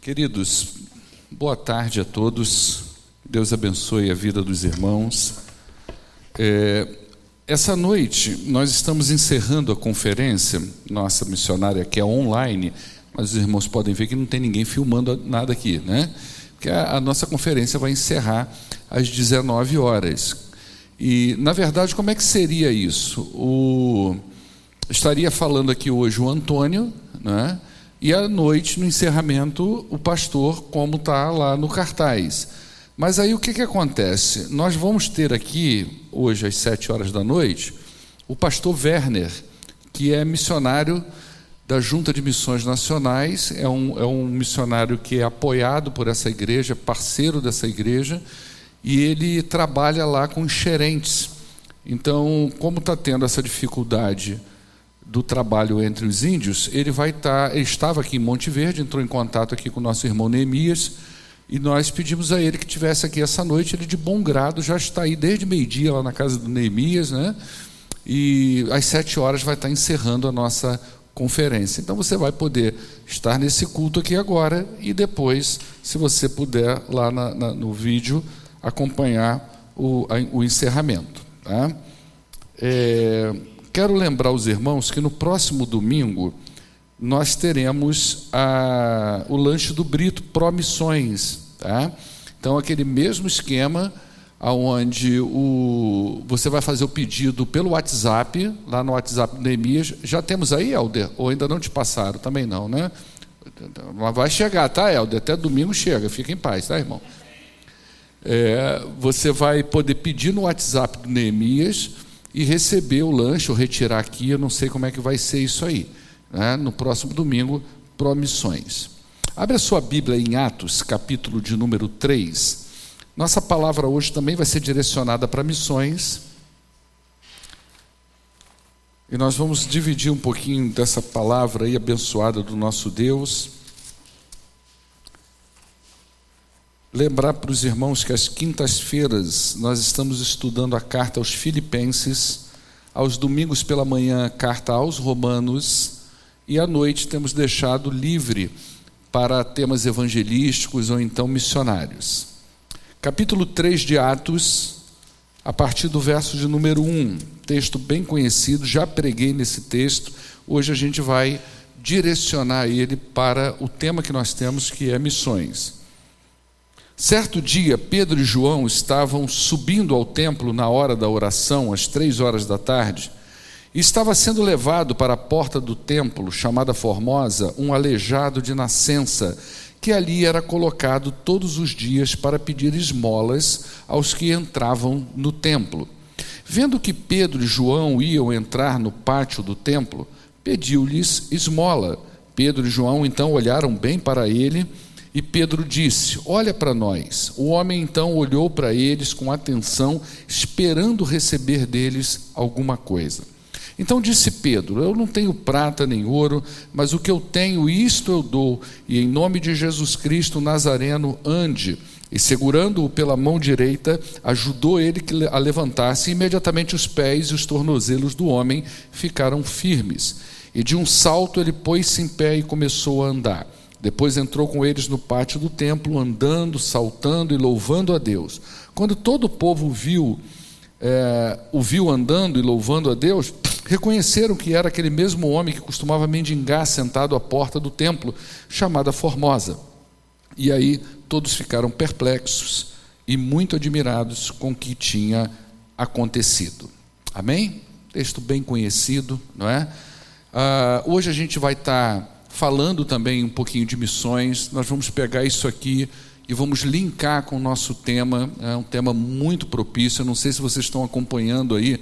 Queridos, boa tarde a todos. Deus abençoe a vida dos irmãos. É, essa noite nós estamos encerrando a conferência, nossa missionária que é online, mas os irmãos podem ver que não tem ninguém filmando nada aqui, né? Porque a, a nossa conferência vai encerrar às 19 horas. E, na verdade, como é que seria isso? O, estaria falando aqui hoje o Antônio, né? E à noite, no encerramento, o pastor, como está lá no cartaz. Mas aí o que, que acontece? Nós vamos ter aqui, hoje às sete horas da noite, o pastor Werner, que é missionário da Junta de Missões Nacionais, é um, é um missionário que é apoiado por essa igreja, parceiro dessa igreja, e ele trabalha lá com enxerentes. Então, como está tendo essa dificuldade do trabalho entre os índios, ele vai estar, tá, ele estava aqui em Monte Verde, entrou em contato aqui com o nosso irmão Neemias, e nós pedimos a ele que tivesse aqui essa noite, ele de bom grado já está aí desde meio-dia lá na casa do Neemias, né? E às sete horas vai estar encerrando a nossa conferência. Então você vai poder estar nesse culto aqui agora e depois, se você puder, lá na, na, no vídeo, acompanhar o, a, o encerramento. Tá? É, quero lembrar os irmãos que no próximo domingo nós teremos a, o lanche do Brito Promissões. Tá? Então, aquele mesmo esquema onde o, você vai fazer o pedido pelo WhatsApp, lá no WhatsApp do Neemias. Já temos aí, Helder? Ou ainda não te passaram? Também não, né? Mas vai chegar, tá, Helder? Até domingo chega, fica em paz, tá, irmão? É, você vai poder pedir no WhatsApp do Neemias e receber o lanche ou retirar aqui, eu não sei como é que vai ser isso aí. Né? No próximo domingo, promissões. Abre a sua Bíblia em Atos, capítulo de número 3. Nossa palavra hoje também vai ser direcionada para missões. E nós vamos dividir um pouquinho dessa palavra aí abençoada do nosso Deus. Lembrar para os irmãos que às quintas-feiras nós estamos estudando a carta aos Filipenses, aos domingos pela manhã, a carta aos Romanos, e à noite temos deixado livre para temas evangelísticos ou então missionários. Capítulo 3 de Atos, a partir do verso de número 1, texto bem conhecido, já preguei nesse texto, hoje a gente vai direcionar ele para o tema que nós temos, que é missões. Certo dia, Pedro e João estavam subindo ao templo na hora da oração, às três horas da tarde, e estava sendo levado para a porta do templo, chamada Formosa, um aleijado de nascença, que ali era colocado todos os dias para pedir esmolas aos que entravam no templo. Vendo que Pedro e João iam entrar no pátio do templo, pediu-lhes esmola. Pedro e João então olharam bem para ele e Pedro disse: Olha para nós. O homem então olhou para eles com atenção, esperando receber deles alguma coisa. Então disse Pedro: Eu não tenho prata nem ouro, mas o que eu tenho, isto eu dou, e em nome de Jesus Cristo Nazareno, ande. E segurando-o pela mão direita, ajudou ele a levantar-se, e imediatamente os pés e os tornozelos do homem ficaram firmes. E de um salto ele pôs-se em pé e começou a andar. Depois entrou com eles no pátio do templo, andando, saltando e louvando a Deus. Quando todo o povo viu, é, o viu andando e louvando a Deus, reconheceram que era aquele mesmo homem que costumava mendigar sentado à porta do templo, chamada Formosa. E aí todos ficaram perplexos e muito admirados com o que tinha acontecido. Amém? Texto bem conhecido, não é? Ah, hoje a gente vai estar. Falando também um pouquinho de missões. Nós vamos pegar isso aqui e vamos linkar com o nosso tema. É um tema muito propício. Eu não sei se vocês estão acompanhando aí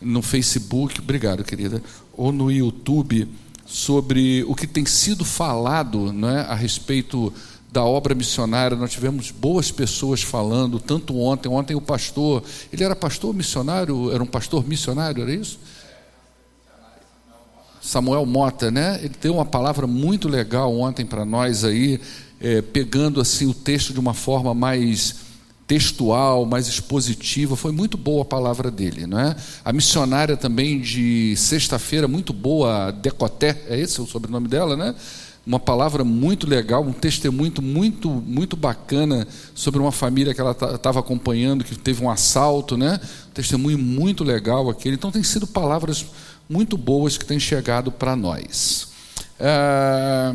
no Facebook, obrigado, querida, ou no YouTube, sobre o que tem sido falado né, a respeito da obra missionária. Nós tivemos boas pessoas falando, tanto ontem. Ontem o pastor, ele era pastor missionário, era um pastor missionário, era isso? Samuel Mota, né? Ele deu uma palavra muito legal ontem para nós aí, é, pegando assim o texto de uma forma mais textual, mais expositiva. Foi muito boa a palavra dele, não é? A missionária também de sexta-feira, muito boa, Decoté, é esse o sobrenome dela, né? uma palavra muito legal, um testemunho muito, muito bacana sobre uma família que ela estava acompanhando, que teve um assalto, né? Um testemunho muito legal aquele. Então, tem sido palavras muito boas que têm chegado para nós. É...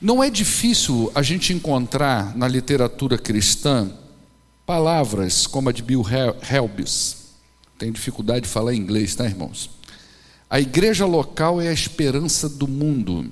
Não é difícil a gente encontrar na literatura cristã palavras como a de Bill Helbis. Tem dificuldade de falar inglês, tá, irmãos? A igreja local é a esperança do mundo.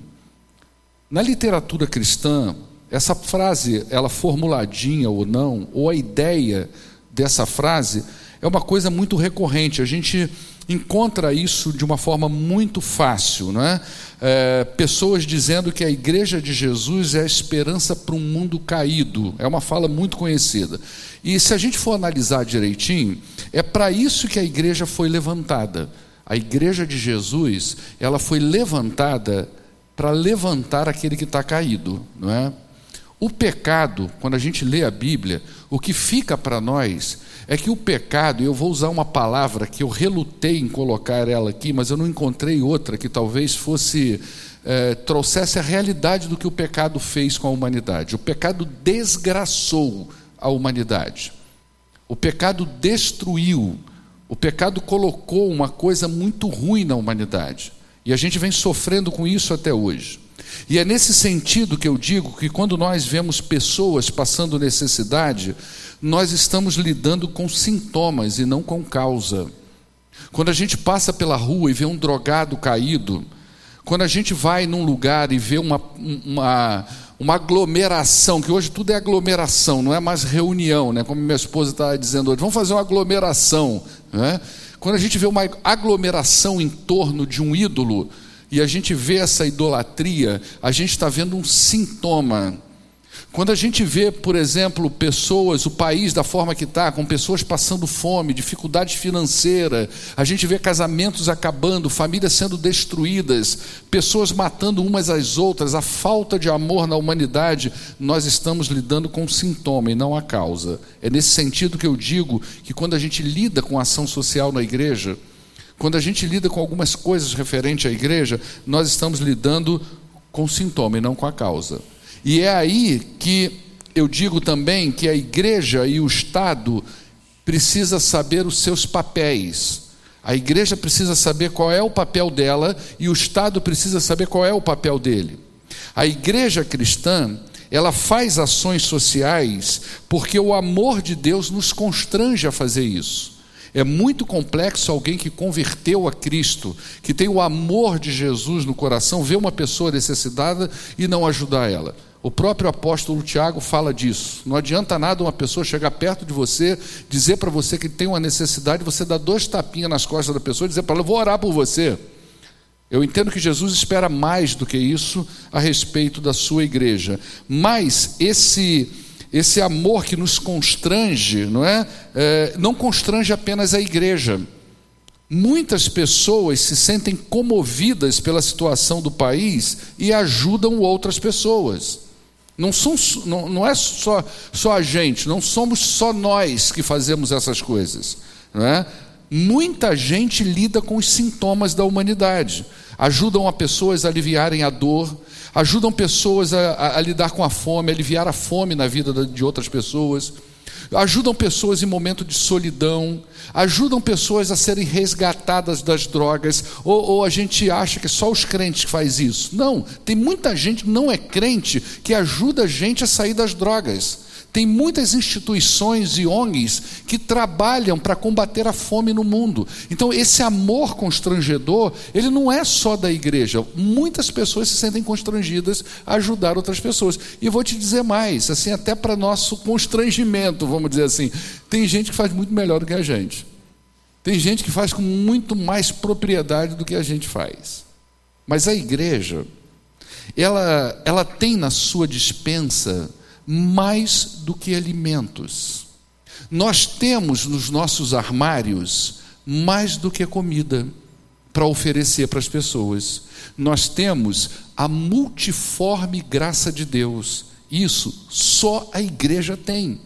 Na literatura cristã, essa frase, ela formuladinha ou não, ou a ideia dessa frase, é uma coisa muito recorrente. A gente encontra isso de uma forma muito fácil, não é? é? pessoas dizendo que a igreja de Jesus é a esperança para um mundo caído. É uma fala muito conhecida. E se a gente for analisar direitinho, é para isso que a igreja foi levantada. A igreja de Jesus, ela foi levantada para levantar aquele que está caído, não é? O pecado, quando a gente lê a Bíblia, o que fica para nós é que o pecado, eu vou usar uma palavra que eu relutei em colocar ela aqui, mas eu não encontrei outra que talvez fosse é, trouxesse a realidade do que o pecado fez com a humanidade. O pecado desgraçou a humanidade. O pecado destruiu. O pecado colocou uma coisa muito ruim na humanidade. E a gente vem sofrendo com isso até hoje. E é nesse sentido que eu digo que quando nós vemos pessoas passando necessidade, nós estamos lidando com sintomas e não com causa. Quando a gente passa pela rua e vê um drogado caído, quando a gente vai num lugar e vê uma, uma, uma aglomeração, que hoje tudo é aglomeração, não é mais reunião, né? como minha esposa está dizendo hoje, vamos fazer uma aglomeração. Né? Quando a gente vê uma aglomeração em torno de um ídolo e a gente vê essa idolatria, a gente está vendo um sintoma. Quando a gente vê, por exemplo, pessoas, o país da forma que está, com pessoas passando fome, dificuldade financeira, a gente vê casamentos acabando, famílias sendo destruídas, pessoas matando umas às outras, a falta de amor na humanidade, nós estamos lidando com o sintoma e não a causa. É nesse sentido que eu digo que quando a gente lida com a ação social na igreja, quando a gente lida com algumas coisas referentes à igreja, nós estamos lidando com o sintoma e não com a causa. E é aí que eu digo também que a igreja e o Estado precisa saber os seus papéis. A igreja precisa saber qual é o papel dela e o Estado precisa saber qual é o papel dele. A igreja cristã, ela faz ações sociais porque o amor de Deus nos constrange a fazer isso. É muito complexo alguém que converteu a Cristo, que tem o amor de Jesus no coração, ver uma pessoa necessitada e não ajudar ela. O próprio apóstolo Tiago fala disso. Não adianta nada uma pessoa chegar perto de você, dizer para você que tem uma necessidade, você dar dois tapinhas nas costas da pessoa e dizer para ela: vou orar por você. Eu entendo que Jesus espera mais do que isso a respeito da sua igreja. Mas esse esse amor que nos constrange, não é? é não constrange apenas a igreja. Muitas pessoas se sentem comovidas pela situação do país e ajudam outras pessoas. Não, são, não, não é só, só a gente, não somos só nós que fazemos essas coisas. Não é? Muita gente lida com os sintomas da humanidade, ajudam a pessoas a aliviarem a dor, ajudam pessoas a, a, a lidar com a fome, a aliviar a fome na vida de outras pessoas ajudam pessoas em momento de solidão, ajudam pessoas a serem resgatadas das drogas, ou, ou, a gente acha que só os crentes faz isso. Não, tem muita gente que não é crente que ajuda a gente a sair das drogas. Tem muitas instituições e ONGs que trabalham para combater a fome no mundo. Então, esse amor constrangedor, ele não é só da igreja. Muitas pessoas se sentem constrangidas a ajudar outras pessoas. E vou te dizer mais, assim, até para nosso constrangimento, vamos dizer assim, tem gente que faz muito melhor do que a gente. Tem gente que faz com muito mais propriedade do que a gente faz. Mas a igreja, ela, ela tem na sua dispensa mais do que alimentos. Nós temos nos nossos armários mais do que comida para oferecer para as pessoas. Nós temos a multiforme graça de Deus. Isso só a igreja tem.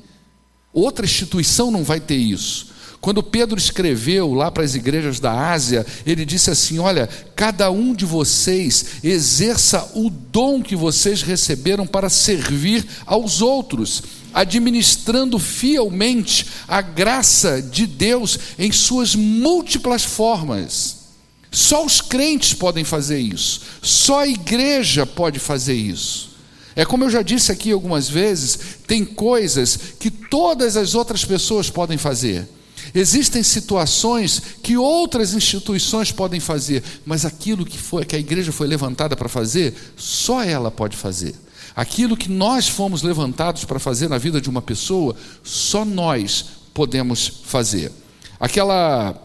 Outra instituição não vai ter isso. Quando Pedro escreveu lá para as igrejas da Ásia, ele disse assim: Olha, cada um de vocês exerça o dom que vocês receberam para servir aos outros, administrando fielmente a graça de Deus em suas múltiplas formas. Só os crentes podem fazer isso, só a igreja pode fazer isso. É como eu já disse aqui algumas vezes, tem coisas que todas as outras pessoas podem fazer. Existem situações que outras instituições podem fazer, mas aquilo que foi que a igreja foi levantada para fazer, só ela pode fazer. Aquilo que nós fomos levantados para fazer na vida de uma pessoa, só nós podemos fazer. Aquela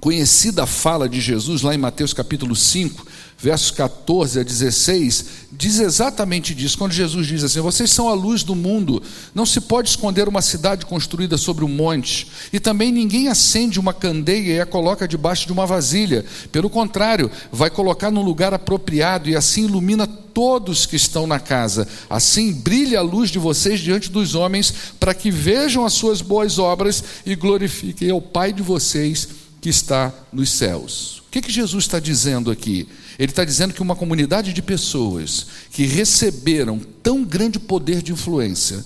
conhecida fala de Jesus lá em Mateus capítulo 5, versos 14 a 16, diz exatamente disso. Quando Jesus diz assim: Vocês são a luz do mundo, não se pode esconder uma cidade construída sobre um monte, e também ninguém acende uma candeia e a coloca debaixo de uma vasilha. Pelo contrário, vai colocar num lugar apropriado e assim ilumina todos que estão na casa. Assim brilha a luz de vocês diante dos homens, para que vejam as suas boas obras e glorifiquem ao Pai de vocês que está nos céus. O que, que Jesus está dizendo aqui? Ele está dizendo que uma comunidade de pessoas que receberam tão grande poder de influência,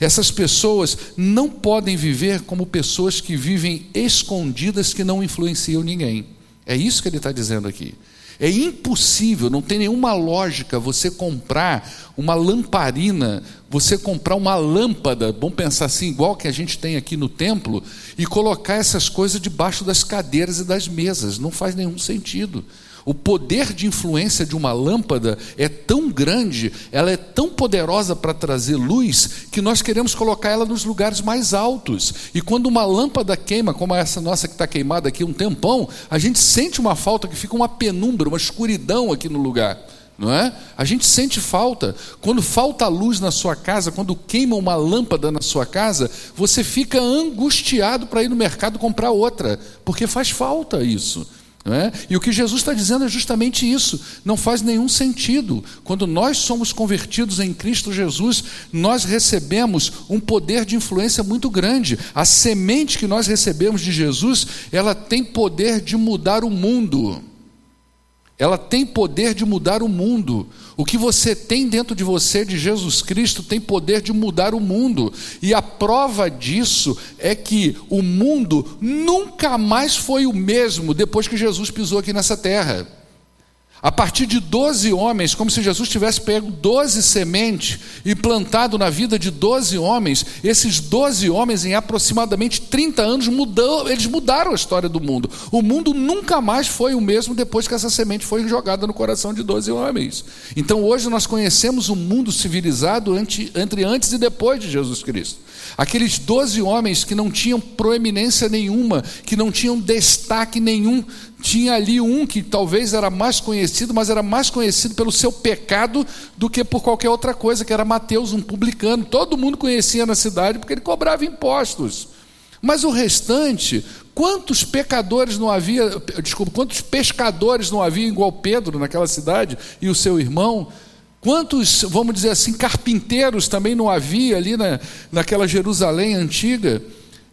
essas pessoas não podem viver como pessoas que vivem escondidas, que não influenciam ninguém. É isso que ele está dizendo aqui. É impossível, não tem nenhuma lógica você comprar uma lamparina, você comprar uma lâmpada, vamos pensar assim, igual que a gente tem aqui no templo, e colocar essas coisas debaixo das cadeiras e das mesas. Não faz nenhum sentido. O poder de influência de uma lâmpada é tão grande, ela é tão poderosa para trazer luz, que nós queremos colocar ela nos lugares mais altos. E quando uma lâmpada queima, como essa nossa que está queimada aqui um tempão, a gente sente uma falta que fica uma penumbra, uma escuridão aqui no lugar. Não é? A gente sente falta. Quando falta luz na sua casa, quando queima uma lâmpada na sua casa, você fica angustiado para ir no mercado comprar outra, porque faz falta isso. É? E o que Jesus está dizendo é justamente isso. Não faz nenhum sentido. Quando nós somos convertidos em Cristo Jesus, nós recebemos um poder de influência muito grande. A semente que nós recebemos de Jesus, ela tem poder de mudar o mundo. Ela tem poder de mudar o mundo. O que você tem dentro de você de Jesus Cristo tem poder de mudar o mundo. E a prova disso é que o mundo nunca mais foi o mesmo depois que Jesus pisou aqui nessa terra. A partir de 12 homens, como se Jesus tivesse pego 12 sementes e plantado na vida de 12 homens, esses 12 homens, em aproximadamente 30 anos, mudou, eles mudaram a história do mundo. O mundo nunca mais foi o mesmo depois que essa semente foi jogada no coração de 12 homens. Então hoje nós conhecemos o um mundo civilizado entre antes e depois de Jesus Cristo. Aqueles 12 homens que não tinham proeminência nenhuma, que não tinham destaque nenhum, tinha ali um que talvez era mais conhecido, mas era mais conhecido pelo seu pecado do que por qualquer outra coisa, que era Mateus, um publicano. Todo mundo conhecia na cidade porque ele cobrava impostos. Mas o restante, quantos pecadores não havia, desculpa, quantos pescadores não havia igual Pedro naquela cidade e o seu irmão? Quantos, vamos dizer assim, carpinteiros também não havia ali na, naquela Jerusalém antiga?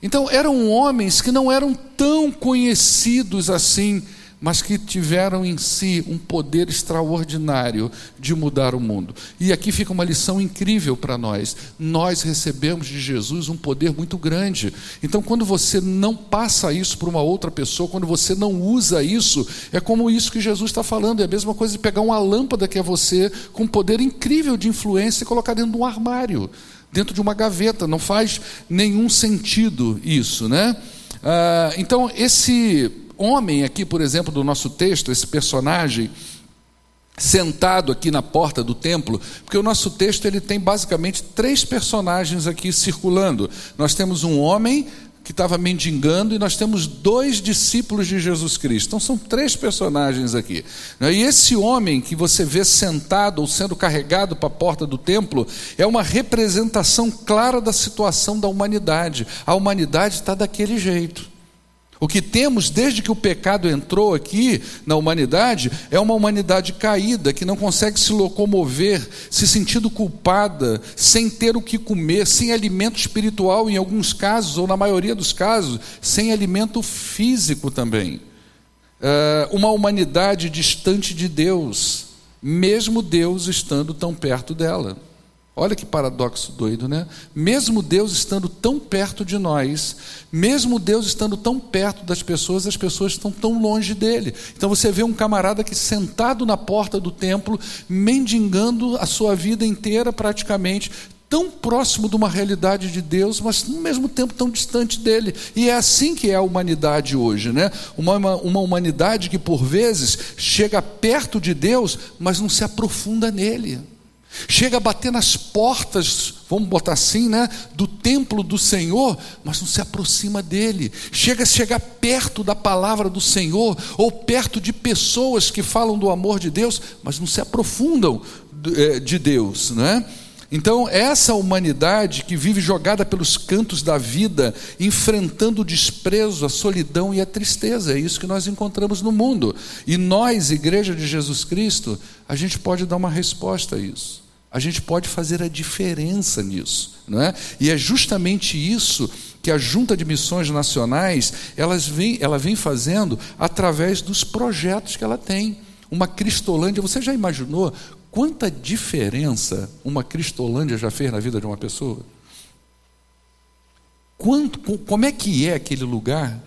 Então, eram homens que não eram tão conhecidos assim, mas que tiveram em si um poder extraordinário de mudar o mundo. E aqui fica uma lição incrível para nós. Nós recebemos de Jesus um poder muito grande. Então, quando você não passa isso para uma outra pessoa, quando você não usa isso, é como isso que Jesus está falando. É a mesma coisa de pegar uma lâmpada que é você, com um poder incrível de influência, e colocar dentro de um armário dentro de uma gaveta. Não faz nenhum sentido isso, né? Ah, então, esse homem aqui, por exemplo, do nosso texto, esse personagem sentado aqui na porta do templo, porque o nosso texto ele tem basicamente três personagens aqui circulando. Nós temos um homem que estava mendigando, e nós temos dois discípulos de Jesus Cristo. Então são três personagens aqui. E esse homem que você vê sentado ou sendo carregado para a porta do templo é uma representação clara da situação da humanidade. A humanidade está daquele jeito. O que temos desde que o pecado entrou aqui na humanidade é uma humanidade caída, que não consegue se locomover, se sentindo culpada, sem ter o que comer, sem alimento espiritual em alguns casos, ou na maioria dos casos, sem alimento físico também. É uma humanidade distante de Deus, mesmo Deus estando tão perto dela. Olha que paradoxo doido, né? Mesmo Deus estando tão perto de nós, mesmo Deus estando tão perto das pessoas, as pessoas estão tão longe dele. Então você vê um camarada que sentado na porta do templo, mendigando a sua vida inteira praticamente, tão próximo de uma realidade de Deus, mas no mesmo tempo tão distante dele. E é assim que é a humanidade hoje, né? Uma, uma, uma humanidade que por vezes chega perto de Deus, mas não se aprofunda nele. Chega a bater nas portas, vamos botar assim, né, do templo do Senhor, mas não se aproxima dele. Chega a chegar perto da palavra do Senhor ou perto de pessoas que falam do amor de Deus, mas não se aprofundam eh, de Deus, né? Então, essa humanidade que vive jogada pelos cantos da vida, enfrentando o desprezo, a solidão e a tristeza, é isso que nós encontramos no mundo. E nós, Igreja de Jesus Cristo, a gente pode dar uma resposta a isso. A gente pode fazer a diferença nisso, não é? E é justamente isso que a Junta de Missões Nacionais elas vem, ela vem fazendo através dos projetos que ela tem. Uma Cristolândia, você já imaginou quanta diferença uma Cristolândia já fez na vida de uma pessoa? Quanto, como é que é aquele lugar?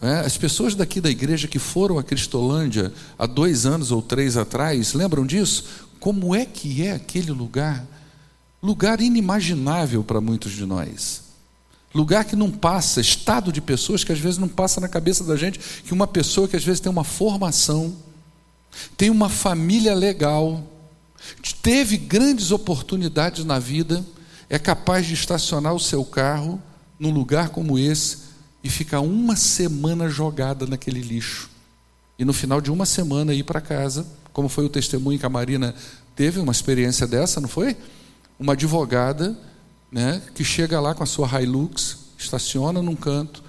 É, as pessoas daqui da igreja que foram a Cristolândia há dois anos ou três atrás, lembram disso? Como é que é aquele lugar? Lugar inimaginável para muitos de nós. Lugar que não passa, estado de pessoas que às vezes não passa na cabeça da gente, que uma pessoa que às vezes tem uma formação, tem uma família legal, teve grandes oportunidades na vida, é capaz de estacionar o seu carro num lugar como esse e ficar uma semana jogada naquele lixo. E no final de uma semana ir para casa como foi o testemunho que a Marina teve uma experiência dessa, não foi? Uma advogada né, que chega lá com a sua Hilux, estaciona num canto,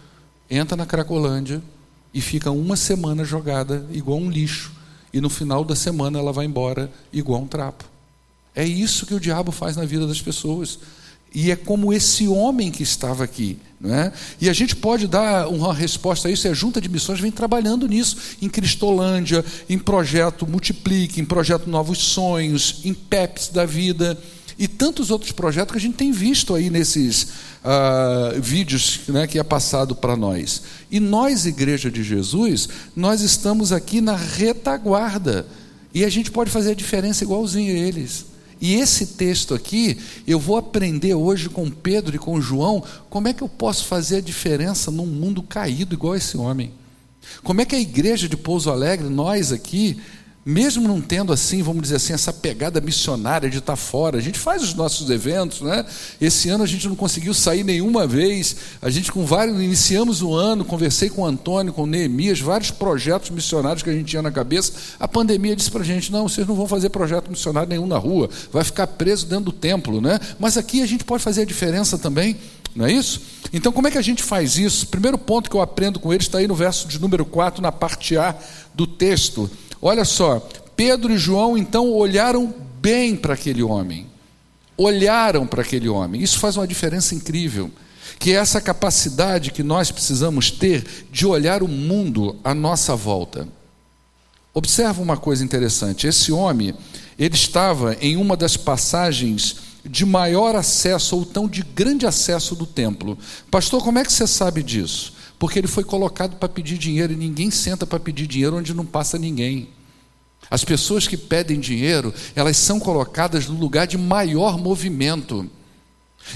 entra na Cracolândia e fica uma semana jogada igual um lixo. E no final da semana ela vai embora igual um trapo. É isso que o diabo faz na vida das pessoas. E é como esse homem que estava aqui. Não é? E a gente pode dar uma resposta a isso, a Junta de Missões vem trabalhando nisso, em Cristolândia, em projeto Multiplique, em projeto Novos Sonhos, em PEPs da vida, e tantos outros projetos que a gente tem visto aí nesses uh, vídeos né, que é passado para nós. E nós, Igreja de Jesus, nós estamos aqui na retaguarda, e a gente pode fazer a diferença igualzinho a eles. E esse texto aqui, eu vou aprender hoje com Pedro e com João, como é que eu posso fazer a diferença num mundo caído igual esse homem. Como é que a igreja de Pouso Alegre, nós aqui, mesmo não tendo assim, vamos dizer assim, essa pegada missionária de estar fora, a gente faz os nossos eventos, né? Esse ano a gente não conseguiu sair nenhuma vez. A gente com vários iniciamos o ano, conversei com o Antônio, com o Neemias, vários projetos missionários que a gente tinha na cabeça. A pandemia disse para a gente: não, vocês não vão fazer projeto missionário nenhum na rua, vai ficar preso dentro do templo, né? Mas aqui a gente pode fazer a diferença também. Não é isso? Então, como é que a gente faz isso? Primeiro ponto que eu aprendo com eles está aí no verso de número 4, na parte A do texto. Olha só, Pedro e João então olharam bem para aquele homem. Olharam para aquele homem. Isso faz uma diferença incrível. Que é essa capacidade que nós precisamos ter de olhar o mundo à nossa volta. Observa uma coisa interessante: esse homem, ele estava em uma das passagens de maior acesso ou tão de grande acesso do templo. Pastor, como é que você sabe disso? Porque ele foi colocado para pedir dinheiro e ninguém senta para pedir dinheiro onde não passa ninguém. As pessoas que pedem dinheiro, elas são colocadas no lugar de maior movimento.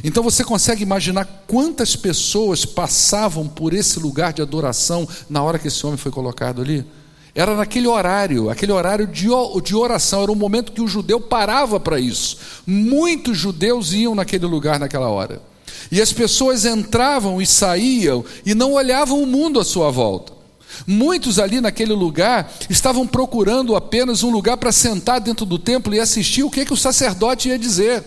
Então você consegue imaginar quantas pessoas passavam por esse lugar de adoração na hora que esse homem foi colocado ali? Era naquele horário, aquele horário de, oração, era o momento que o judeu parava para isso. Muitos judeus iam naquele lugar naquela hora. E as pessoas entravam e saíam e não olhavam o mundo à sua volta. Muitos ali naquele lugar estavam procurando apenas um lugar para sentar dentro do templo e assistir o que, que o sacerdote ia dizer.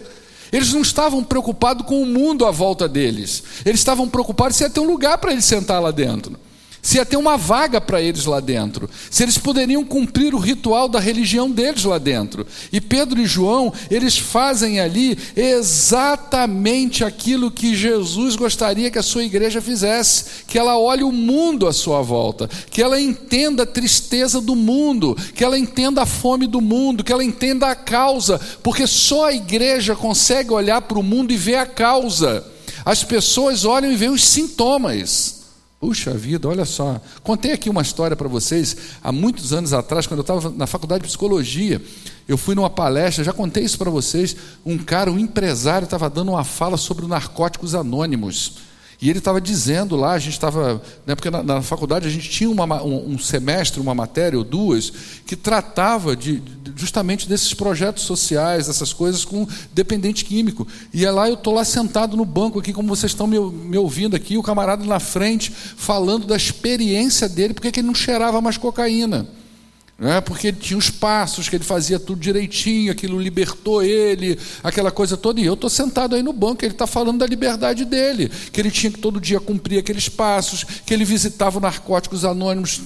Eles não estavam preocupados com o mundo à volta deles. Eles estavam preocupados se ia ter um lugar para ele sentar lá dentro. Se ia ter uma vaga para eles lá dentro, se eles poderiam cumprir o ritual da religião deles lá dentro. E Pedro e João, eles fazem ali exatamente aquilo que Jesus gostaria que a sua igreja fizesse: que ela olhe o mundo à sua volta, que ela entenda a tristeza do mundo, que ela entenda a fome do mundo, que ela entenda a causa, porque só a igreja consegue olhar para o mundo e ver a causa. As pessoas olham e veem os sintomas. Puxa vida, olha só. Contei aqui uma história para vocês há muitos anos atrás, quando eu estava na faculdade de psicologia. Eu fui numa palestra, já contei isso para vocês. Um cara, um empresário, estava dando uma fala sobre narcóticos anônimos. E ele estava dizendo lá, a gente estava, né, porque na, na, faculdade a gente tinha uma, um, um, semestre, uma matéria ou duas, que tratava de, justamente desses projetos sociais, dessas coisas com dependente químico. E é lá, eu estou lá sentado no banco aqui, como vocês estão me, me ouvindo aqui, o camarada na frente, falando da experiência dele, porque ele não cheirava mais cocaína né? porque ele tinha os passos, que ele fazia tudo direitinho, aquilo libertou ele, aquela coisa toda. E eu estou sentado aí no banco, ele está falando da liberdade dele, que ele tinha que todo dia cumprir aqueles passos, que ele visitava narcóticos anônimos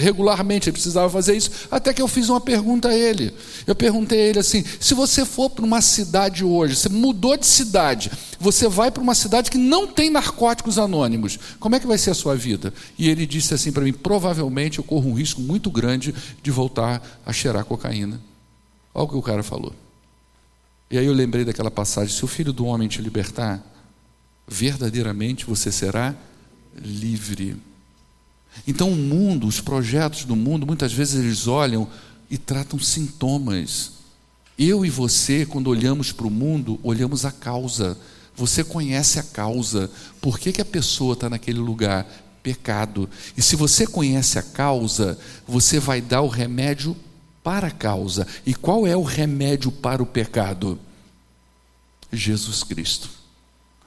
regularmente, ele precisava fazer isso. Até que eu fiz uma pergunta a ele. Eu perguntei a ele assim: se você for para uma cidade hoje, você mudou de cidade, você vai para uma cidade que não tem narcóticos anônimos, como é que vai ser a sua vida? E ele disse assim para mim: provavelmente eu corro um risco muito grande de de voltar a cheirar cocaína. Olha o que o cara falou. E aí eu lembrei daquela passagem: se o filho do homem te libertar, verdadeiramente você será livre. Então o mundo, os projetos do mundo, muitas vezes eles olham e tratam sintomas. Eu e você, quando olhamos para o mundo, olhamos a causa. Você conhece a causa. Por que, que a pessoa está naquele lugar? Pecado. E se você conhece a causa, você vai dar o remédio para a causa. E qual é o remédio para o pecado? Jesus Cristo.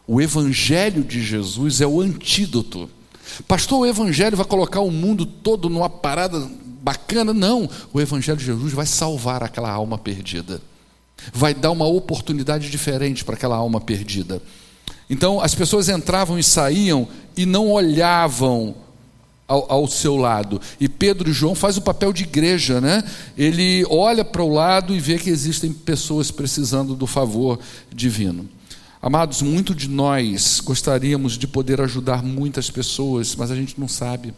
O Evangelho de Jesus é o antídoto. Pastor, o Evangelho vai colocar o mundo todo numa parada bacana? Não. O Evangelho de Jesus vai salvar aquela alma perdida. Vai dar uma oportunidade diferente para aquela alma perdida. Então as pessoas entravam e saíam e não olhavam ao, ao, seu lado. E Pedro e João faz o papel de igreja, né? Ele olha para o lado e vê que existem pessoas precisando do favor divino. Amados, muito de nós gostaríamos de poder ajudar muitas pessoas, mas a gente não sabe.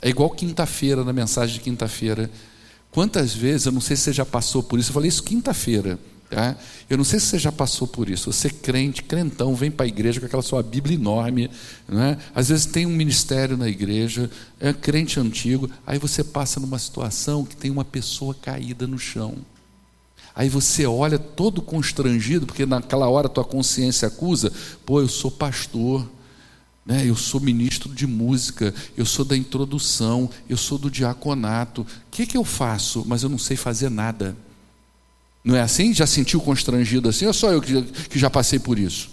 É igual quinta-feira, na mensagem de quinta-feira. Quantas vezes, eu não sei se você já passou por isso, eu falei isso quinta-feira. Tá? Eu não sei se você já passou por isso. Você crente, crentão, vem para a igreja com aquela sua Bíblia enorme. Né? Às vezes tem um ministério na igreja, é crente antigo. Aí você passa numa situação que tem uma pessoa caída no chão. Aí você olha todo constrangido, porque naquela hora tua consciência acusa: pô, eu sou pastor, né? eu sou ministro de música, eu sou da introdução, eu sou do diaconato. O que, que eu faço? Mas eu não sei fazer nada. Não é assim? Já sentiu constrangido assim? Ou só eu que, que já passei por isso?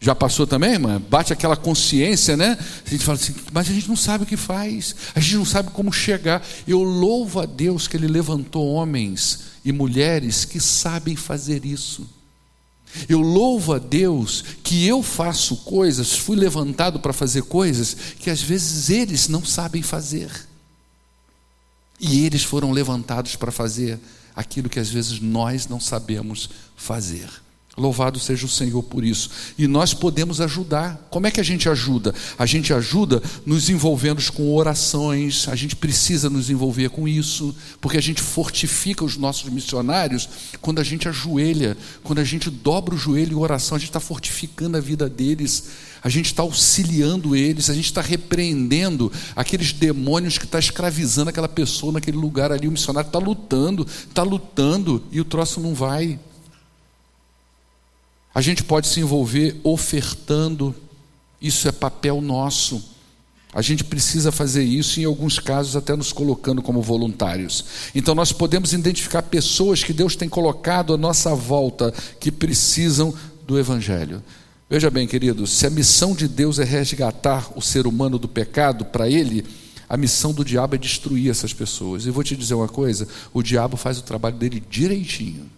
Já passou também, irmã? Bate aquela consciência, né? A gente fala assim, mas a gente não sabe o que faz, a gente não sabe como chegar. Eu louvo a Deus que Ele levantou homens e mulheres que sabem fazer isso. Eu louvo a Deus que eu faço coisas, fui levantado para fazer coisas que às vezes eles não sabem fazer. E eles foram levantados para fazer aquilo que às vezes nós não sabemos fazer. Louvado seja o Senhor por isso. E nós podemos ajudar. Como é que a gente ajuda? A gente ajuda nos envolvendo com orações, a gente precisa nos envolver com isso, porque a gente fortifica os nossos missionários quando a gente ajoelha, quando a gente dobra o joelho em oração, a gente está fortificando a vida deles, a gente está auxiliando eles, a gente está repreendendo aqueles demônios que estão tá escravizando aquela pessoa naquele lugar ali. O missionário está lutando, está lutando e o troço não vai. A gente pode se envolver ofertando, isso é papel nosso. A gente precisa fazer isso, em alguns casos, até nos colocando como voluntários. Então, nós podemos identificar pessoas que Deus tem colocado à nossa volta que precisam do Evangelho. Veja bem, queridos, se a missão de Deus é resgatar o ser humano do pecado, para ele, a missão do diabo é destruir essas pessoas. E vou te dizer uma coisa: o diabo faz o trabalho dele direitinho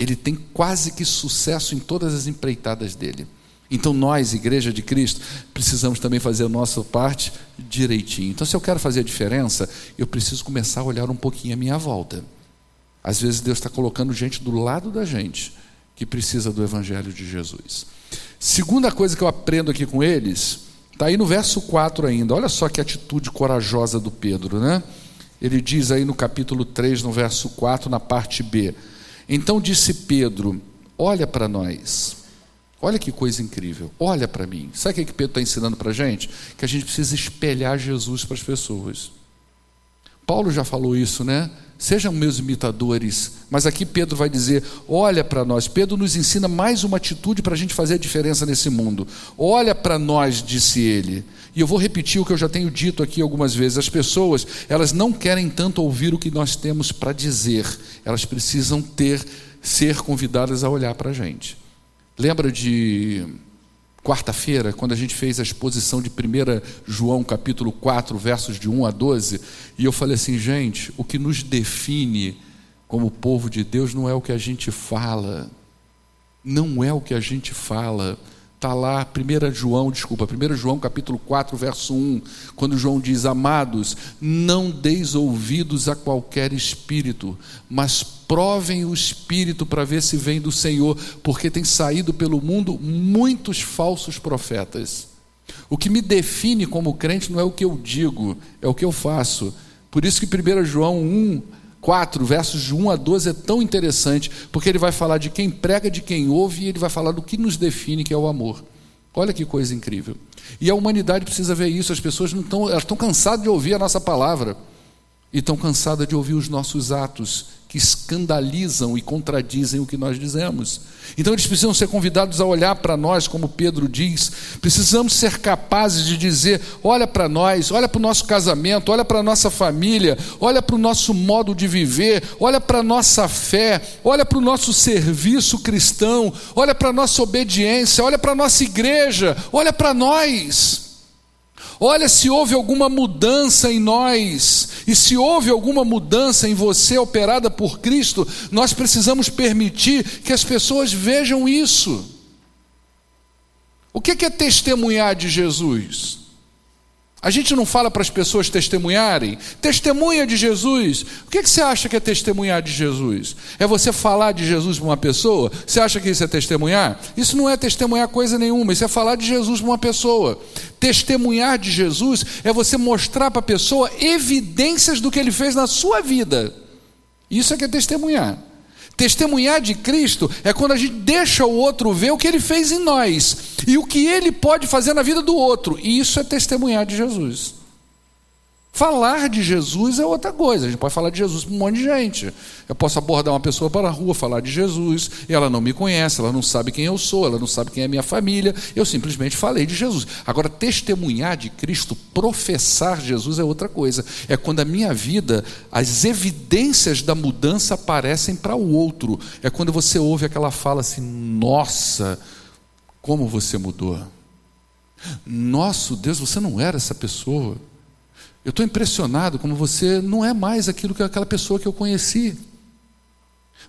ele tem quase que sucesso em todas as empreitadas dele. Então nós, igreja de Cristo, precisamos também fazer a nossa parte direitinho. Então se eu quero fazer a diferença, eu preciso começar a olhar um pouquinho à minha volta. Às vezes Deus está colocando gente do lado da gente que precisa do Evangelho de Jesus. Segunda coisa que eu aprendo aqui com eles, está aí no verso 4 ainda. Olha só que atitude corajosa do Pedro, né? Ele diz aí no capítulo 3, no verso 4, na parte B. Então disse Pedro: Olha para nós. Olha que coisa incrível. Olha para mim. Sabe o que, que Pedro está ensinando para a gente? Que a gente precisa espelhar Jesus para as pessoas. Paulo já falou isso, né? Sejam meus imitadores. Mas aqui Pedro vai dizer: olha para nós. Pedro nos ensina mais uma atitude para a gente fazer a diferença nesse mundo. Olha para nós, disse ele. E eu vou repetir o que eu já tenho dito aqui algumas vezes. As pessoas, elas não querem tanto ouvir o que nós temos para dizer. Elas precisam ter, ser convidadas a olhar para a gente. Lembra de quarta-feira, quando a gente fez a exposição de 1 João capítulo 4, versos de 1 a 12, e eu falei assim, gente, o que nos define como povo de Deus não é o que a gente fala, não é o que a gente fala, Está lá, 1 João, desculpa, 1 João capítulo 4, verso 1, quando João diz: Amados, não deis ouvidos a qualquer espírito, mas provem o espírito para ver se vem do Senhor, porque tem saído pelo mundo muitos falsos profetas. O que me define como crente não é o que eu digo, é o que eu faço. Por isso que 1 João 1, 4, versos de 1 a 12 é tão interessante, porque ele vai falar de quem prega, de quem ouve, e ele vai falar do que nos define, que é o amor. Olha que coisa incrível. E a humanidade precisa ver isso, as pessoas não estão, elas estão cansadas de ouvir a nossa palavra, e estão cansadas de ouvir os nossos atos, que escandalizam e contradizem o que nós dizemos. Então eles precisam ser convidados a olhar para nós, como Pedro diz. Precisamos ser capazes de dizer: olha para nós, olha para o nosso casamento, olha para a nossa família, olha para o nosso modo de viver, olha para a nossa fé, olha para o nosso serviço cristão, olha para a nossa obediência, olha para a nossa igreja, olha para nós. Olha se houve alguma mudança em nós, e se houve alguma mudança em você operada por Cristo, nós precisamos permitir que as pessoas vejam isso. O que é testemunhar de Jesus? A gente não fala para as pessoas testemunharem? Testemunha de Jesus. O que, é que você acha que é testemunhar de Jesus? É você falar de Jesus para uma pessoa? Você acha que isso é testemunhar? Isso não é testemunhar coisa nenhuma, isso é falar de Jesus para uma pessoa. Testemunhar de Jesus é você mostrar para a pessoa evidências do que ele fez na sua vida. Isso é que é testemunhar. Testemunhar de Cristo é quando a gente deixa o outro ver o que ele fez em nós e o que ele pode fazer na vida do outro. E isso é testemunhar de Jesus. Falar de Jesus é outra coisa. A gente pode falar de Jesus para um monte de gente. Eu posso abordar uma pessoa para a rua, falar de Jesus, e ela não me conhece, ela não sabe quem eu sou, ela não sabe quem é minha família. Eu simplesmente falei de Jesus. Agora, testemunhar de Cristo, professar Jesus é outra coisa. É quando a minha vida, as evidências da mudança aparecem para o outro. É quando você ouve aquela fala assim: Nossa, como você mudou. Nosso Deus, você não era essa pessoa. Eu estou impressionado como você não é mais aquilo que aquela pessoa que eu conheci.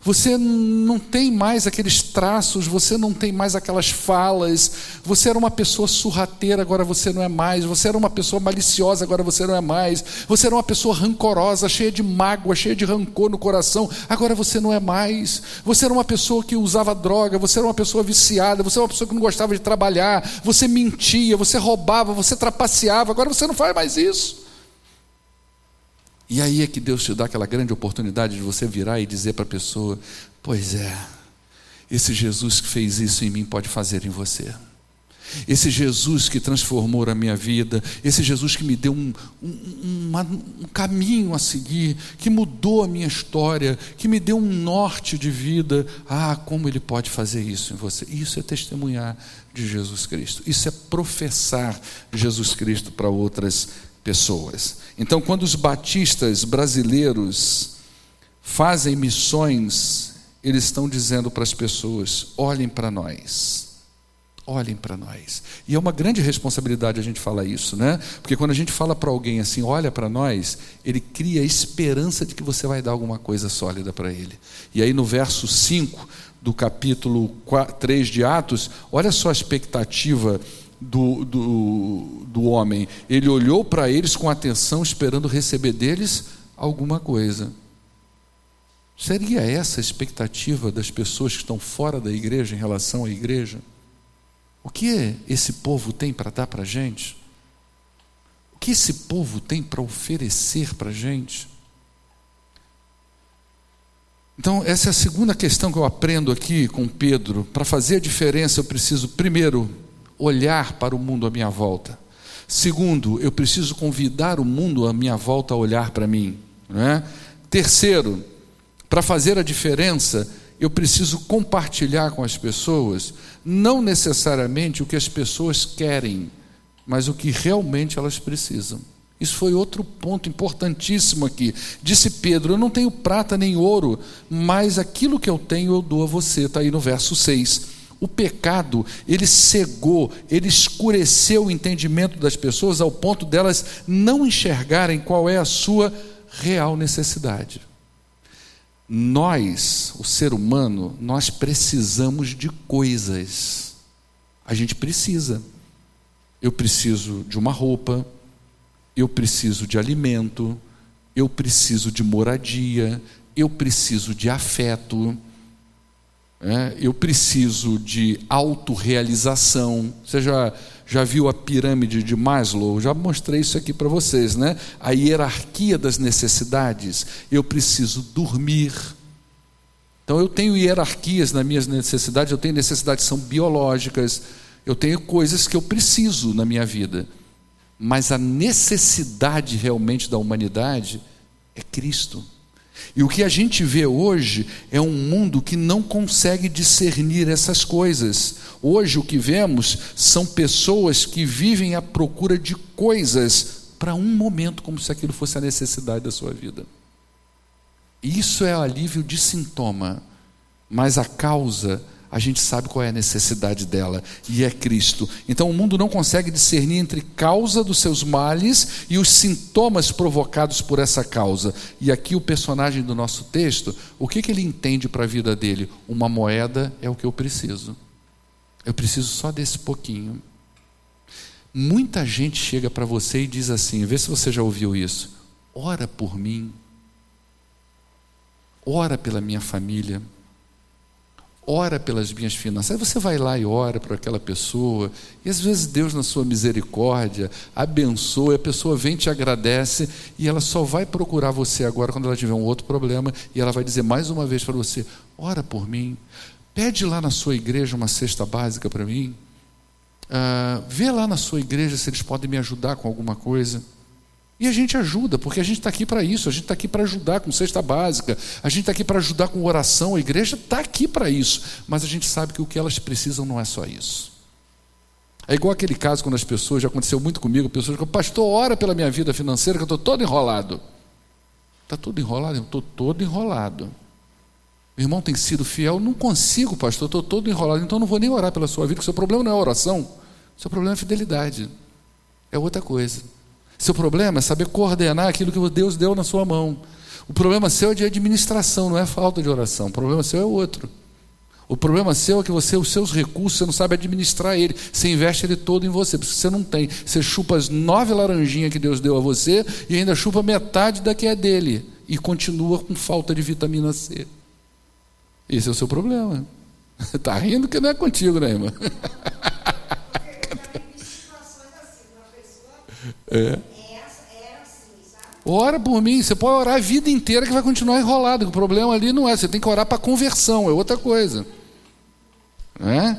Você não tem mais aqueles traços, você não tem mais aquelas falas. Você era uma pessoa surrateira, agora você não é mais. Você era uma pessoa maliciosa, agora você não é mais. Você era uma pessoa rancorosa, cheia de mágoa, cheia de rancor no coração, agora você não é mais. Você era uma pessoa que usava droga, você era uma pessoa viciada, você era uma pessoa que não gostava de trabalhar, você mentia, você roubava, você trapaceava, agora você não faz mais isso. E aí é que Deus te dá aquela grande oportunidade de você virar e dizer para a pessoa: Pois é, esse Jesus que fez isso em mim pode fazer em você. Esse Jesus que transformou a minha vida, esse Jesus que me deu um, um, um, caminho a seguir, que mudou a minha história, que me deu um norte de vida. Ah, como Ele pode fazer isso em você? Isso é testemunhar de Jesus Cristo, isso é professar Jesus Cristo para outras pessoas. Então, quando os batistas brasileiros fazem missões, eles estão dizendo para as pessoas: olhem para nós. Olhem para nós. E é uma grande responsabilidade a gente falar isso, né? Porque quando a gente fala para alguém assim, olha para nós, ele cria a esperança de que você vai dar alguma coisa sólida para ele. E aí no verso 5, do capítulo 3 de Atos, olha só a expectativa do, do, do homem. Ele olhou para eles com atenção, esperando receber deles alguma coisa. Seria essa a expectativa das pessoas que estão fora da igreja em relação à igreja? O que esse povo tem para dar para a gente? O que esse povo tem para oferecer para a gente? Então, essa é a segunda questão que eu aprendo aqui com Pedro. Para fazer a diferença, eu preciso, primeiro, olhar para o mundo à minha volta. Segundo, eu preciso convidar o mundo à minha volta a olhar para mim. É? Terceiro, para fazer a diferença, eu preciso compartilhar com as pessoas, não necessariamente o que as pessoas querem, mas o que realmente elas precisam. Isso foi outro ponto importantíssimo aqui. Disse Pedro: Eu não tenho prata nem ouro, mas aquilo que eu tenho eu dou a você. Está aí no verso 6. O pecado, ele cegou, ele escureceu o entendimento das pessoas ao ponto delas não enxergarem qual é a sua real necessidade. Nós, o ser humano, nós precisamos de coisas. A gente precisa. Eu preciso de uma roupa, eu preciso de alimento, eu preciso de moradia, eu preciso de afeto, é, eu preciso de autorrealização. Você já, já viu a pirâmide de Maslow? Já mostrei isso aqui para vocês, né? A hierarquia das necessidades. Eu preciso dormir. Então eu tenho hierarquias nas minhas necessidades, eu tenho necessidades que são biológicas, eu tenho coisas que eu preciso na minha vida mas a necessidade realmente da humanidade é Cristo. E o que a gente vê hoje é um mundo que não consegue discernir essas coisas. Hoje o que vemos são pessoas que vivem à procura de coisas para um momento, como se aquilo fosse a necessidade da sua vida. Isso é alívio de sintoma, mas a causa a gente sabe qual é a necessidade dela, e é Cristo. Então o mundo não consegue discernir entre causa dos seus males e os sintomas provocados por essa causa. E aqui o personagem do nosso texto, o que, que ele entende para a vida dele? Uma moeda é o que eu preciso. Eu preciso só desse pouquinho. Muita gente chega para você e diz assim: vê se você já ouviu isso. Ora por mim. Ora pela minha família ora pelas minhas finanças. Aí você vai lá e ora para aquela pessoa, e às vezes Deus, na sua misericórdia, abençoa, a pessoa vem te agradece, e ela só vai procurar você agora quando ela tiver um outro problema, e ela vai dizer mais uma vez para você: ora por mim, pede lá na sua igreja uma cesta básica para mim, uh, vê lá na sua igreja se eles podem me ajudar com alguma coisa. E a gente ajuda, porque a gente está aqui para isso, a gente está aqui para ajudar com cesta básica, a gente está aqui para ajudar com oração, a igreja está aqui para isso, mas a gente sabe que o que elas precisam não é só isso. É igual aquele caso quando as pessoas, já aconteceu muito comigo, pessoas que pastor, ora pela minha vida financeira, que eu estou todo enrolado. Está tudo enrolado? Eu estou todo enrolado. Meu irmão tem sido fiel, não consigo, pastor, estou todo enrolado, então não vou nem orar pela sua vida, porque o seu problema não é oração, o seu problema é fidelidade. É outra coisa. Seu problema é saber coordenar aquilo que Deus deu na sua mão. O problema seu é de administração, não é falta de oração. O problema seu é outro. O problema seu é que você, os seus recursos, você não sabe administrar ele. Você investe ele todo em você, porque você não tem. Você chupa as nove laranjinhas que Deus deu a você e ainda chupa metade da que é dele. E continua com falta de vitamina C. Esse é o seu problema. Está rindo que não é contigo, né, irmã? É. Ora por mim, você pode orar a vida inteira que vai continuar enrolado. O problema ali não é, você tem que orar para conversão, é outra coisa. É?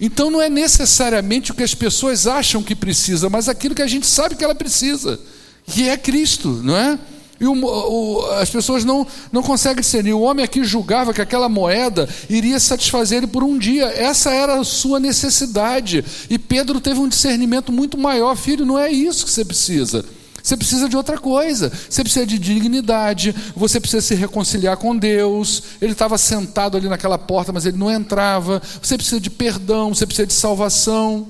Então não é necessariamente o que as pessoas acham que precisa, mas aquilo que a gente sabe que ela precisa, que é Cristo, não é? E o, o, as pessoas não, não conseguem discernir. O homem aqui julgava que aquela moeda iria satisfazer ele por um dia. Essa era a sua necessidade. E Pedro teve um discernimento muito maior. Filho, não é isso que você precisa. Você precisa de outra coisa. Você precisa de dignidade. Você precisa se reconciliar com Deus. Ele estava sentado ali naquela porta, mas ele não entrava. Você precisa de perdão. Você precisa de salvação.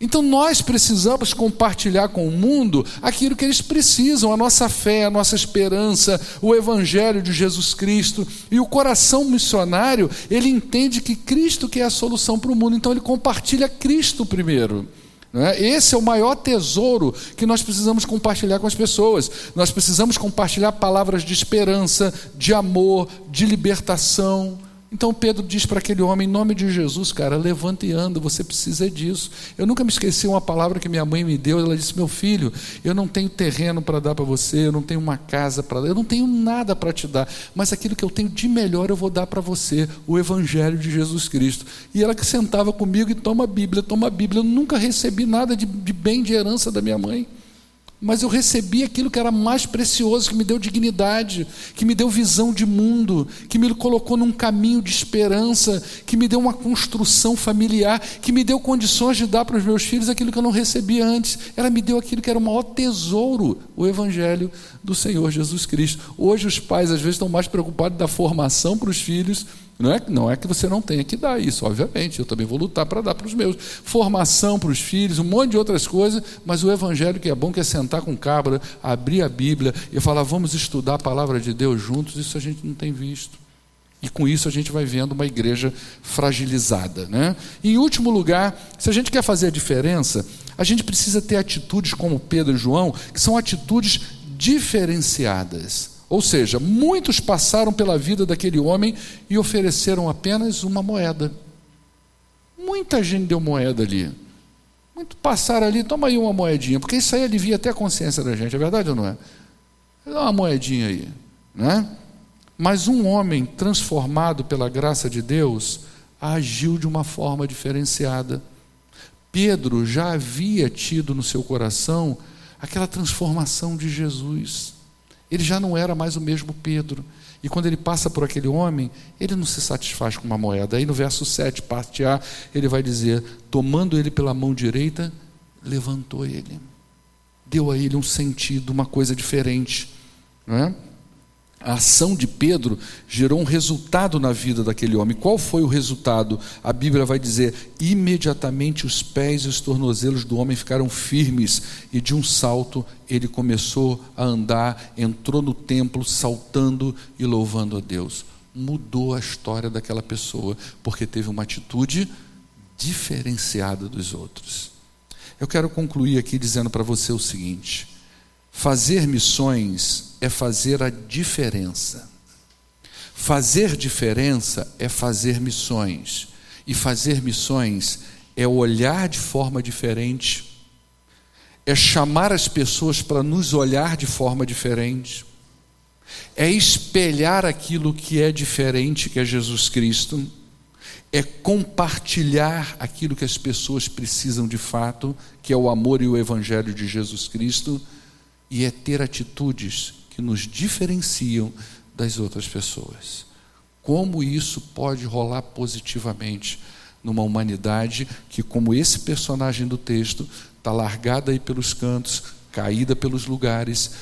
Então nós precisamos compartilhar com o mundo aquilo que eles precisam, a nossa fé, a nossa esperança, o evangelho de Jesus Cristo. E o coração missionário, ele entende que Cristo que é a solução para o mundo, então ele compartilha Cristo primeiro. É? Esse é o maior tesouro que nós precisamos compartilhar com as pessoas. Nós precisamos compartilhar palavras de esperança, de amor, de libertação. Então Pedro diz para aquele homem, em nome de Jesus, cara, levanta e anda, você precisa disso. Eu nunca me esqueci uma palavra que minha mãe me deu, ela disse: "Meu filho, eu não tenho terreno para dar para você, eu não tenho uma casa para dar, eu não tenho nada para te dar, mas aquilo que eu tenho de melhor eu vou dar para você, o evangelho de Jesus Cristo". E ela que sentava comigo e toma a Bíblia, toma a Bíblia. Eu nunca recebi nada de, de bem de herança da minha mãe mas eu recebi aquilo que era mais precioso, que me deu dignidade, que me deu visão de mundo, que me colocou num caminho de esperança, que me deu uma construção familiar, que me deu condições de dar para os meus filhos aquilo que eu não recebia antes. Ela me deu aquilo que era o maior tesouro, o Evangelho do Senhor Jesus Cristo. Hoje os pais às vezes estão mais preocupados da formação para os filhos não é, não é que você não tenha que dar isso, obviamente, eu também vou lutar para dar para os meus. Formação para os filhos, um monte de outras coisas, mas o evangelho que é bom, que é sentar com cabra, abrir a Bíblia e falar, vamos estudar a palavra de Deus juntos, isso a gente não tem visto. E com isso a gente vai vendo uma igreja fragilizada. Né? E, em último lugar, se a gente quer fazer a diferença, a gente precisa ter atitudes como Pedro e João, que são atitudes diferenciadas. Ou seja, muitos passaram pela vida daquele homem e ofereceram apenas uma moeda. Muita gente deu moeda ali. Muito passaram ali, toma aí uma moedinha, porque isso aí alivia até a consciência da gente, é verdade ou não é? Dá uma moedinha aí, né? Mas um homem transformado pela graça de Deus agiu de uma forma diferenciada. Pedro já havia tido no seu coração aquela transformação de Jesus. Ele já não era mais o mesmo Pedro. E quando ele passa por aquele homem, ele não se satisfaz com uma moeda. Aí no verso 7, parte A, ele vai dizer: tomando ele pela mão direita, levantou ele. Deu a ele um sentido, uma coisa diferente. Não é? A ação de Pedro gerou um resultado na vida daquele homem. Qual foi o resultado? A Bíblia vai dizer: imediatamente os pés e os tornozelos do homem ficaram firmes, e de um salto ele começou a andar, entrou no templo saltando e louvando a Deus. Mudou a história daquela pessoa, porque teve uma atitude diferenciada dos outros. Eu quero concluir aqui dizendo para você o seguinte: fazer missões é fazer a diferença. Fazer diferença é fazer missões. E fazer missões é olhar de forma diferente, é chamar as pessoas para nos olhar de forma diferente, é espelhar aquilo que é diferente, que é Jesus Cristo, é compartilhar aquilo que as pessoas precisam de fato, que é o amor e o Evangelho de Jesus Cristo, e é ter atitudes que nos diferenciam das outras pessoas. Como isso pode rolar positivamente numa humanidade que, como esse personagem do texto, está largada aí pelos cantos, caída pelos lugares,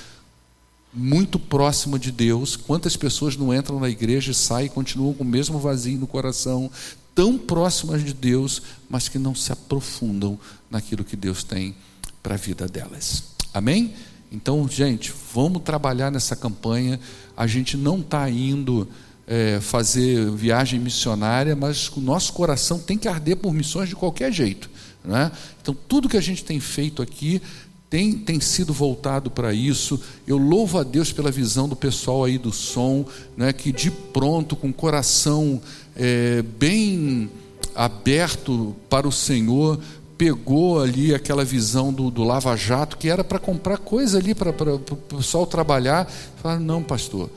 muito próxima de Deus. Quantas pessoas não entram na igreja e saem e continuam com o mesmo vazio no coração, tão próximas de Deus, mas que não se aprofundam naquilo que Deus tem para a vida delas. Amém? Então, gente, vamos trabalhar nessa campanha. A gente não está indo é, fazer viagem missionária, mas o nosso coração tem que arder por missões de qualquer jeito. Né? Então, tudo que a gente tem feito aqui tem, tem sido voltado para isso. Eu louvo a Deus pela visão do pessoal aí do som, né, que de pronto, com o coração é, bem aberto para o Senhor, pegou ali aquela visão do, do Lava Jato, que era para comprar coisa ali para o pessoal trabalhar. Falaram, não, pastor,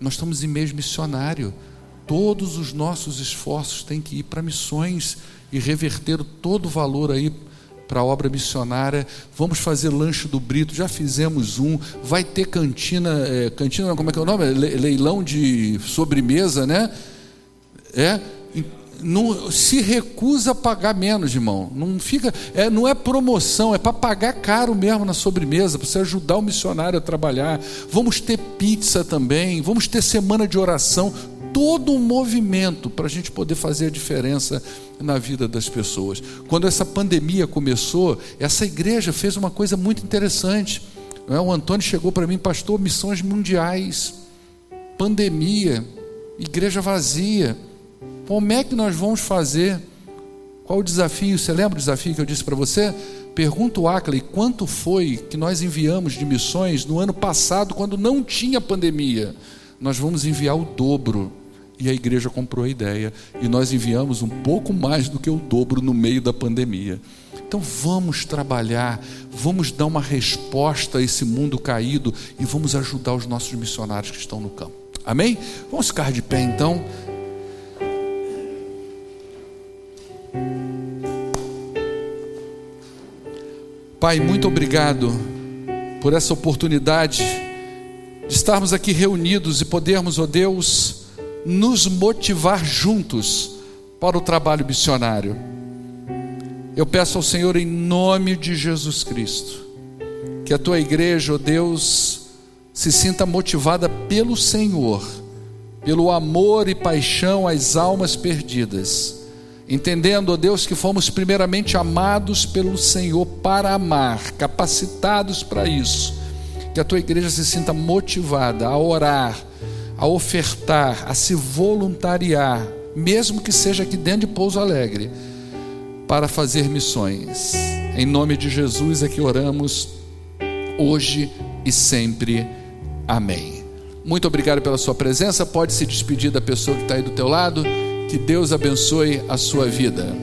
nós estamos em mês missionário. Todos os nossos esforços têm que ir para missões e reverter todo o valor aí para a obra missionária. Vamos fazer lanche do Brito, já fizemos um. Vai ter cantina, é, cantina, como é que é o nome? Leilão de sobremesa, né? É não se recusa a pagar menos, irmão. Não fica, é, não é promoção, é para pagar caro mesmo na sobremesa, para você ajudar o missionário a trabalhar. Vamos ter pizza também, vamos ter semana de oração todo um movimento para a gente poder fazer a diferença na vida das pessoas. Quando essa pandemia começou, essa igreja fez uma coisa muito interessante. É? O Antônio chegou para mim, pastor, missões mundiais, pandemia, igreja vazia. Como é que nós vamos fazer? Qual o desafio? Você lembra o desafio que eu disse para você? Pergunta o Ackley quanto foi que nós enviamos de missões no ano passado, quando não tinha pandemia. Nós vamos enviar o dobro. E a igreja comprou a ideia. E nós enviamos um pouco mais do que o dobro no meio da pandemia. Então vamos trabalhar, vamos dar uma resposta a esse mundo caído e vamos ajudar os nossos missionários que estão no campo. Amém? Vamos ficar de pé então. Pai, muito obrigado por essa oportunidade de estarmos aqui reunidos e podermos, ó oh Deus, nos motivar juntos para o trabalho missionário. Eu peço ao Senhor, em nome de Jesus Cristo, que a tua igreja, ó oh Deus, se sinta motivada pelo Senhor, pelo amor e paixão às almas perdidas entendendo, ó Deus, que fomos primeiramente amados pelo Senhor para amar, capacitados para isso. Que a tua igreja se sinta motivada a orar, a ofertar, a se voluntariar, mesmo que seja aqui dentro de Pouso Alegre, para fazer missões. Em nome de Jesus é que oramos hoje e sempre. Amém. Muito obrigado pela sua presença. Pode se despedir da pessoa que está aí do teu lado. Que Deus abençoe a sua vida.